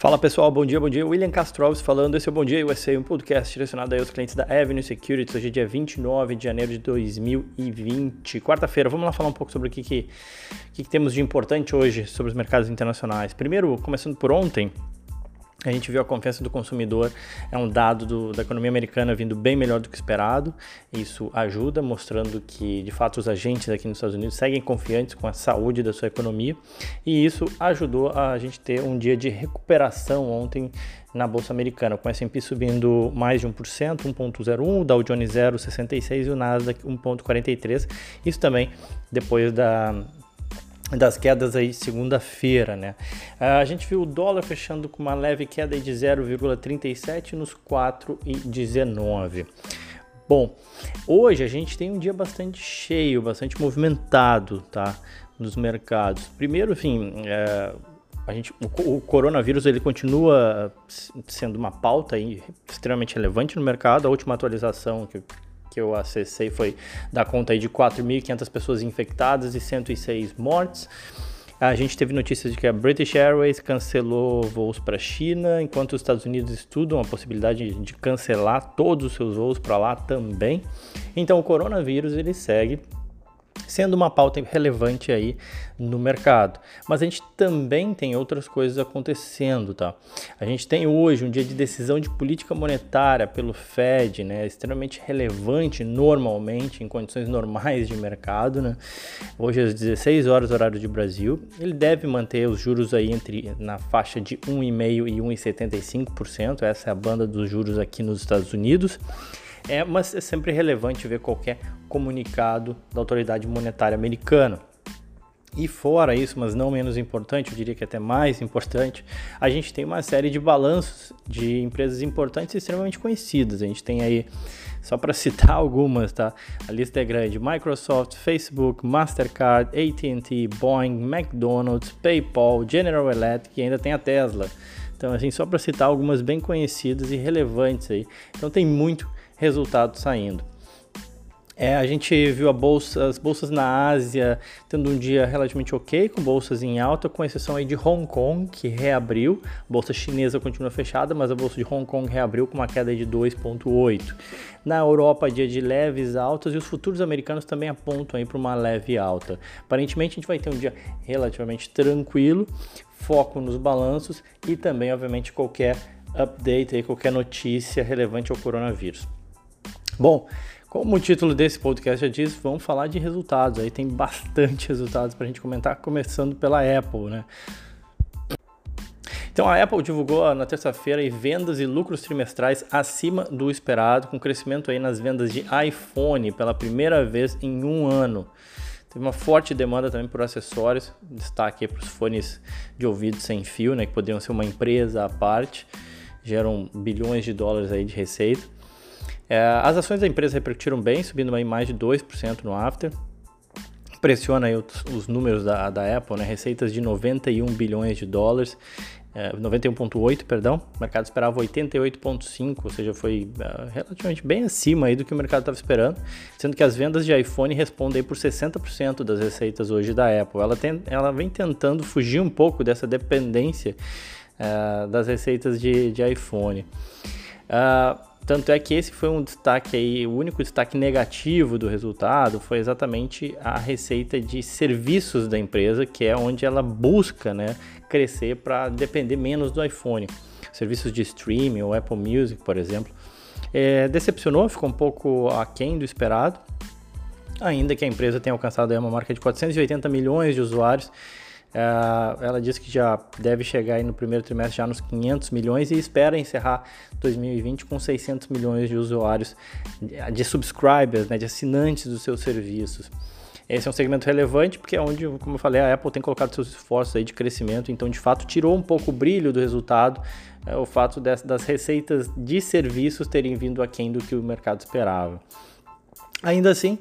Fala pessoal, bom dia, bom dia. William Castro Alves falando. Esse é o Bom Dia USA, um podcast direcionado aos clientes da Avenue Securities. Hoje é dia 29 de janeiro de 2020, quarta-feira. Vamos lá falar um pouco sobre o que, que, que, que temos de importante hoje sobre os mercados internacionais. Primeiro, começando por ontem, a gente viu a confiança do consumidor, é um dado do, da economia americana vindo bem melhor do que esperado. Isso ajuda, mostrando que de fato os agentes aqui nos Estados Unidos seguem confiantes com a saúde da sua economia. E isso ajudou a gente ter um dia de recuperação ontem na bolsa americana, com o S&P subindo mais de 1%, 1.01, o Dow Jones 0.66 e o Nasdaq 1.43. Isso também depois da das quedas aí segunda-feira, né? A gente viu o dólar fechando com uma leve queda de 0,37 nos 4,19. Bom, hoje a gente tem um dia bastante cheio, bastante movimentado, tá? Nos mercados. Primeiro, enfim, é, a gente, o, o, coronavírus ele continua sendo uma pauta aí extremamente relevante no mercado. A última atualização que que eu acessei foi dar conta aí de 4.500 pessoas infectadas e 106 mortes. A gente teve notícias de que a British Airways cancelou voos para a China, enquanto os Estados Unidos estudam a possibilidade de cancelar todos os seus voos para lá também. Então o coronavírus ele segue sendo uma pauta relevante aí no mercado. Mas a gente também tem outras coisas acontecendo, tá? A gente tem hoje um dia de decisão de política monetária pelo Fed, né? Extremamente relevante normalmente em condições normais de mercado, né? Hoje às 16 horas horário de Brasil, ele deve manter os juros aí entre na faixa de 1,5 e 1,75%, essa é a banda dos juros aqui nos Estados Unidos. É, mas é sempre relevante ver qualquer comunicado da autoridade monetária americana. E fora isso, mas não menos importante, eu diria que até mais importante, a gente tem uma série de balanços de empresas importantes e extremamente conhecidas. A gente tem aí, só para citar algumas, tá? A lista é grande: Microsoft, Facebook, Mastercard, AT&T, Boeing, McDonald's, PayPal, General Electric e ainda tem a Tesla. Então, assim, só para citar algumas bem conhecidas e relevantes aí. Então, tem muito resultado saindo. É, a gente viu bolsa, as bolsas na Ásia tendo um dia relativamente ok, com bolsas em alta, com exceção aí de Hong Kong, que reabriu. A bolsa chinesa continua fechada, mas a bolsa de Hong Kong reabriu com uma queda de 2,8. Na Europa, dia de leves altas e os futuros americanos também apontam aí para uma leve alta. Aparentemente, a gente vai ter um dia relativamente tranquilo, foco nos balanços e também, obviamente, qualquer update, aí, qualquer notícia relevante ao coronavírus. Bom, como o título desse podcast já diz, vamos falar de resultados. Aí tem bastante resultados para a gente comentar, começando pela Apple, né? Então a Apple divulgou na terça-feira vendas e lucros trimestrais acima do esperado, com crescimento aí nas vendas de iPhone pela primeira vez em um ano. Teve uma forte demanda também por acessórios, destaque para os fones de ouvido sem fio, né, que poderiam ser uma empresa à parte, geram bilhões de dólares aí de receita. É, as ações da empresa repercutiram bem, subindo aí mais de 2% no after. Pressiona aí os, os números da, da Apple, né? receitas de 91 bilhões de dólares, é, 91,8, perdão. O mercado esperava 88,5, ou seja, foi é, relativamente bem acima aí do que o mercado estava esperando, sendo que as vendas de iPhone respondem por 60% das receitas hoje da Apple. Ela, tem, ela vem tentando fugir um pouco dessa dependência é, das receitas de, de iPhone. Uh, tanto é que esse foi um destaque aí, o único destaque negativo do resultado foi exatamente a receita de serviços da empresa, que é onde ela busca né, crescer para depender menos do iPhone. Serviços de streaming, ou Apple Music, por exemplo. É, decepcionou, ficou um pouco aquém do esperado, ainda que a empresa tenha alcançado uma marca de 480 milhões de usuários ela diz que já deve chegar aí no primeiro trimestre já nos 500 milhões e espera encerrar 2020 com 600 milhões de usuários, de subscribers, né, de assinantes dos seus serviços. Esse é um segmento relevante porque é onde, como eu falei, a Apple tem colocado seus esforços aí de crescimento, então de fato tirou um pouco o brilho do resultado, é, o fato das, das receitas de serviços terem vindo aquém do que o mercado esperava. Ainda assim,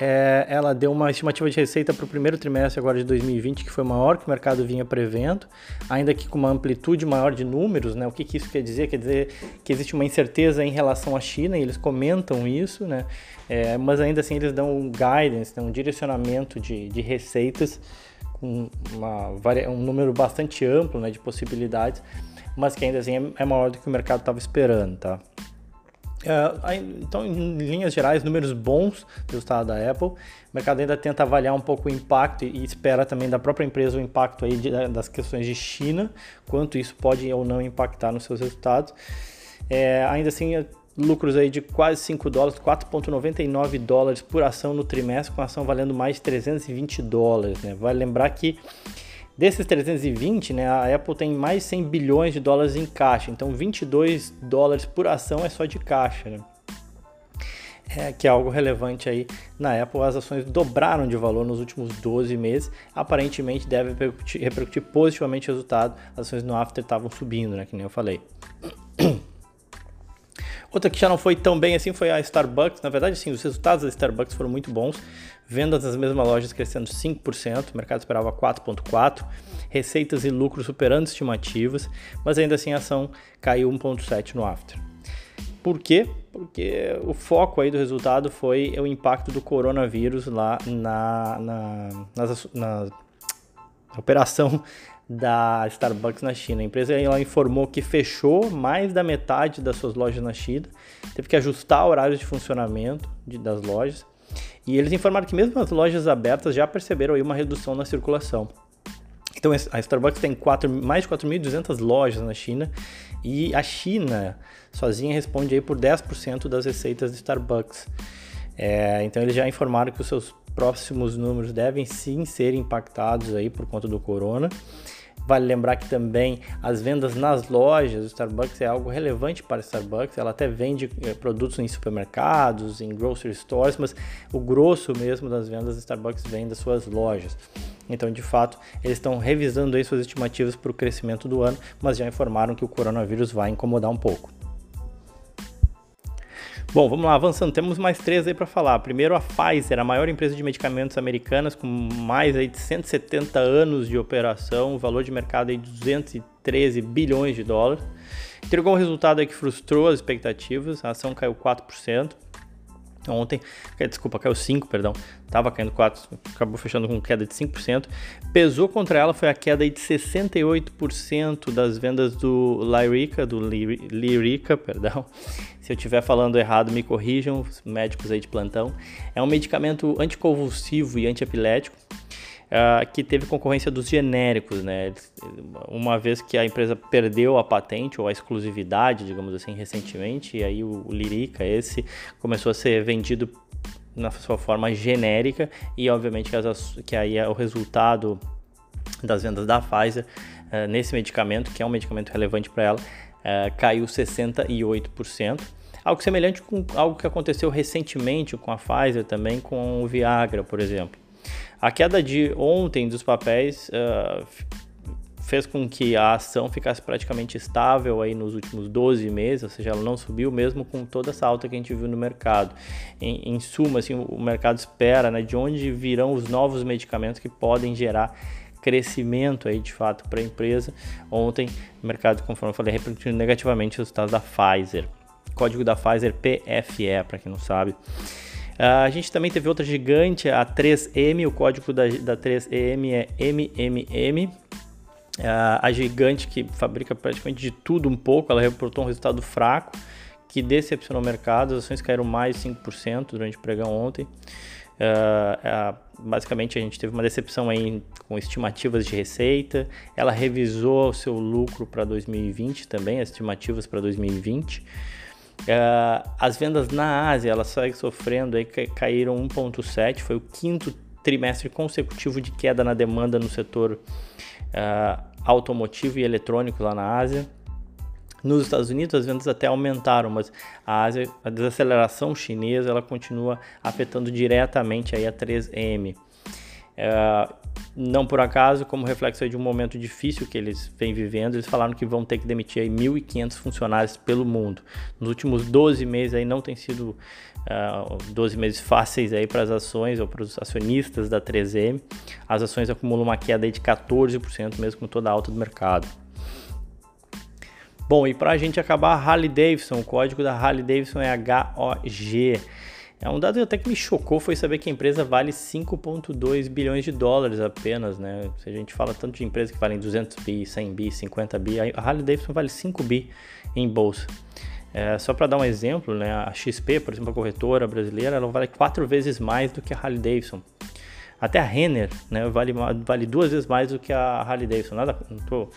é, ela deu uma estimativa de receita para o primeiro trimestre agora de 2020 que foi maior que o mercado vinha prevendo, ainda que com uma amplitude maior de números, né? O que, que isso quer dizer? Quer dizer que existe uma incerteza em relação à China e eles comentam isso, né? É, mas ainda assim eles dão um guidance, né? um direcionamento de, de receitas com uma, um número bastante amplo né, de possibilidades, mas que ainda assim é, é maior do que o mercado estava esperando, tá? É, então, em linhas gerais, números bons do resultado da Apple. O mercado ainda tenta avaliar um pouco o impacto e espera também da própria empresa o impacto aí das questões de China, quanto isso pode ou não impactar nos seus resultados. É, ainda assim, lucros aí de quase 5 dólares, 4,99 dólares por ação no trimestre, com a ação valendo mais de 320 dólares. Né? Vale lembrar que Desses 320, né, a Apple tem mais 100 bilhões de dólares em caixa, então 22 dólares por ação é só de caixa, né? É, que é algo relevante aí na Apple. As ações dobraram de valor nos últimos 12 meses, aparentemente deve repercutir, repercutir positivamente o resultado. As ações no After estavam subindo, né, que nem eu falei. Outra que já não foi tão bem assim foi a Starbucks. Na verdade, sim, os resultados da Starbucks foram muito bons. Vendas nas mesmas lojas crescendo 5%, o mercado esperava 4,4%, receitas e lucros superando estimativas, mas ainda assim a ação caiu 1,7% no after. Por quê? Porque o foco aí do resultado foi o impacto do coronavírus lá na, na, na, na operação da Starbucks na China. A empresa ela informou que fechou mais da metade das suas lojas na China, teve que ajustar horários de funcionamento de, das lojas e eles informaram que mesmo as lojas abertas já perceberam aí uma redução na circulação. Então a Starbucks tem quatro, mais de 4.200 lojas na China e a China sozinha responde aí por 10% das receitas de Starbucks. É, então eles já informaram que os seus próximos números devem sim ser impactados aí por conta do corona. Vale lembrar que também as vendas nas lojas do Starbucks é algo relevante para a Starbucks. Ela até vende é, produtos em supermercados, em grocery stores, mas o grosso mesmo das vendas do Starbucks vem das suas lojas. Então, de fato, eles estão revisando aí suas estimativas para o crescimento do ano, mas já informaram que o coronavírus vai incomodar um pouco. Bom, vamos lá, avançando. Temos mais três aí para falar. Primeiro, a Pfizer, a maior empresa de medicamentos americanas, com mais aí de 170 anos de operação, valor de mercado aí de 213 bilhões de dólares. Entregou um resultado aí que frustrou as expectativas, a ação caiu 4% ontem, desculpa, caiu 5, perdão, estava caindo 4, acabou fechando com queda de 5%. Pesou contra ela foi a queda de 68% das vendas do Lyrica, do Lyrica, perdão. Se eu estiver falando errado, me corrijam, os médicos aí de plantão. É um medicamento anticonvulsivo e antiepilético uh, que teve concorrência dos genéricos, né? Uma vez que a empresa perdeu a patente ou a exclusividade, digamos assim, recentemente, e aí o, o Lirica, esse, começou a ser vendido na sua forma genérica e obviamente que, as, que aí é o resultado das vendas da Pfizer uh, nesse medicamento, que é um medicamento relevante para ela, uh, caiu 68%. Algo semelhante com algo que aconteceu recentemente com a Pfizer também, com o Viagra, por exemplo. A queda de ontem dos papéis uh, fez com que a ação ficasse praticamente estável aí nos últimos 12 meses, ou seja, ela não subiu mesmo com toda essa alta que a gente viu no mercado. Em, em suma, assim, o mercado espera né, de onde virão os novos medicamentos que podem gerar crescimento aí de fato para a empresa. Ontem, o mercado, conforme eu falei, repercutiu negativamente os resultados da Pfizer. Código da Pfizer PFE, para quem não sabe. Uh, a gente também teve outra gigante, a 3M, o código da, da 3M é MMM. Ah, a gigante que fabrica praticamente de tudo um pouco, ela reportou um resultado fraco que decepcionou o mercado, as ações caíram mais 5% durante o pregão ontem. Uh, basicamente a gente teve uma decepção aí com estimativas de receita, ela revisou o seu lucro para 2020 também, as estimativas para 2020. Uh, as vendas na Ásia, elas seguem sofrendo, aí, caíram 1,7, foi o quinto trimestre consecutivo de queda na demanda no setor uh, automotivo e eletrônico lá na Ásia. Nos Estados Unidos as vendas até aumentaram, mas a Ásia, a desaceleração chinesa, ela continua afetando diretamente aí a 3M. Uh, não por acaso, como reflexo de um momento difícil que eles vêm vivendo, eles falaram que vão ter que demitir aí 1.500 funcionários pelo mundo. Nos últimos 12 meses aí não tem sido uh, ah, 12 meses fáceis aí para as ações ou para os acionistas da 3M. As ações acumulam uma queda aí de 14%, mesmo com toda a alta do mercado. Bom, e para a gente acabar, Harley Davidson, o código da Harley Davidson é HOG. É um dado até que me chocou foi saber que a empresa vale 5,2 bilhões de dólares apenas, né? Se a gente fala tanto de empresas que valem 200 bi, 100 bi, 50 bi, a Harley Davidson vale 5 bi em bolsa. É, só para dar um exemplo, né, a XP, por exemplo, a corretora brasileira, ela vale quatro vezes mais do que a Harley Davidson. Até a Renner né, vale, vale duas vezes mais do que a Harley Davidson. Nada, tô,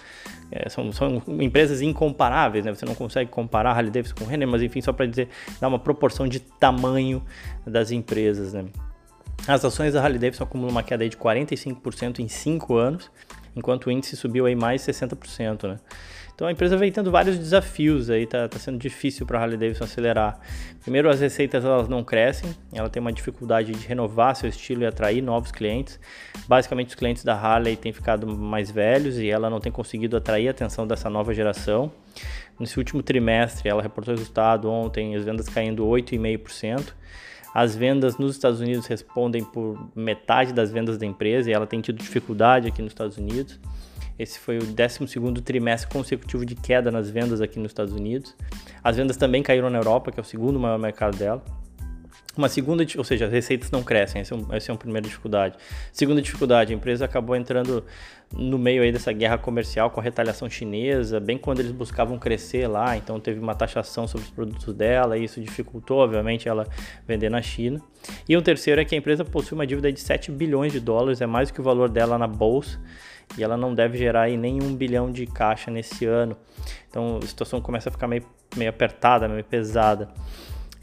é, são, são, empresas incomparáveis, né? você não consegue comparar a Harley Davidson com a Renner, mas enfim, só para dizer, dar uma proporção de tamanho das empresas. Né? As ações da Harley Davidson acumulam uma queda de 45% em 5 anos, enquanto o índice subiu aí mais 60%. Né? Então a empresa vem tendo vários desafios aí, tá, tá sendo difícil para a Harley Davidson acelerar. Primeiro, as receitas elas não crescem, ela tem uma dificuldade de renovar seu estilo e atrair novos clientes. Basicamente, os clientes da Harley têm ficado mais velhos e ela não tem conseguido atrair a atenção dessa nova geração. Nesse último trimestre, ela reportou resultado ontem, as vendas caindo 8,5%. As vendas nos Estados Unidos respondem por metade das vendas da empresa e ela tem tido dificuldade aqui nos Estados Unidos. Esse foi o 12 trimestre consecutivo de queda nas vendas aqui nos Estados Unidos. As vendas também caíram na Europa, que é o segundo maior mercado dela. Uma segunda, ou seja, as receitas não crescem, essa é, um, essa é uma primeira dificuldade. Segunda dificuldade, a empresa acabou entrando no meio aí dessa guerra comercial com a retaliação chinesa, bem quando eles buscavam crescer lá, então teve uma taxação sobre os produtos dela, e isso dificultou, obviamente, ela vender na China. E o terceiro é que a empresa possui uma dívida de 7 bilhões de dólares, é mais do que o valor dela na bolsa, e ela não deve gerar aí nem um bilhão de caixa nesse ano. Então a situação começa a ficar meio, meio apertada, meio pesada.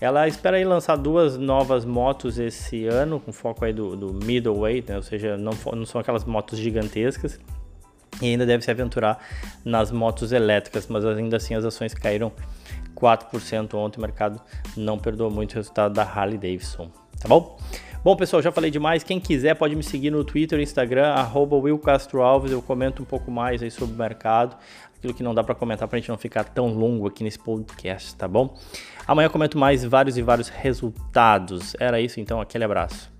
Ela espera lançar duas novas motos esse ano, com foco aí do, do middleweight, né? ou seja, não, não são aquelas motos gigantescas. E ainda deve se aventurar nas motos elétricas, mas ainda assim as ações caíram 4% ontem. O mercado não perdoou muito o resultado da Harley Davidson. Tá bom? Bom, pessoal, já falei demais. Quem quiser pode me seguir no Twitter Instagram, arroba Will Castro Alves. Eu comento um pouco mais aí sobre o mercado, aquilo que não dá para comentar para a gente não ficar tão longo aqui nesse podcast, tá bom? Amanhã eu comento mais vários e vários resultados. Era isso, então, aquele abraço.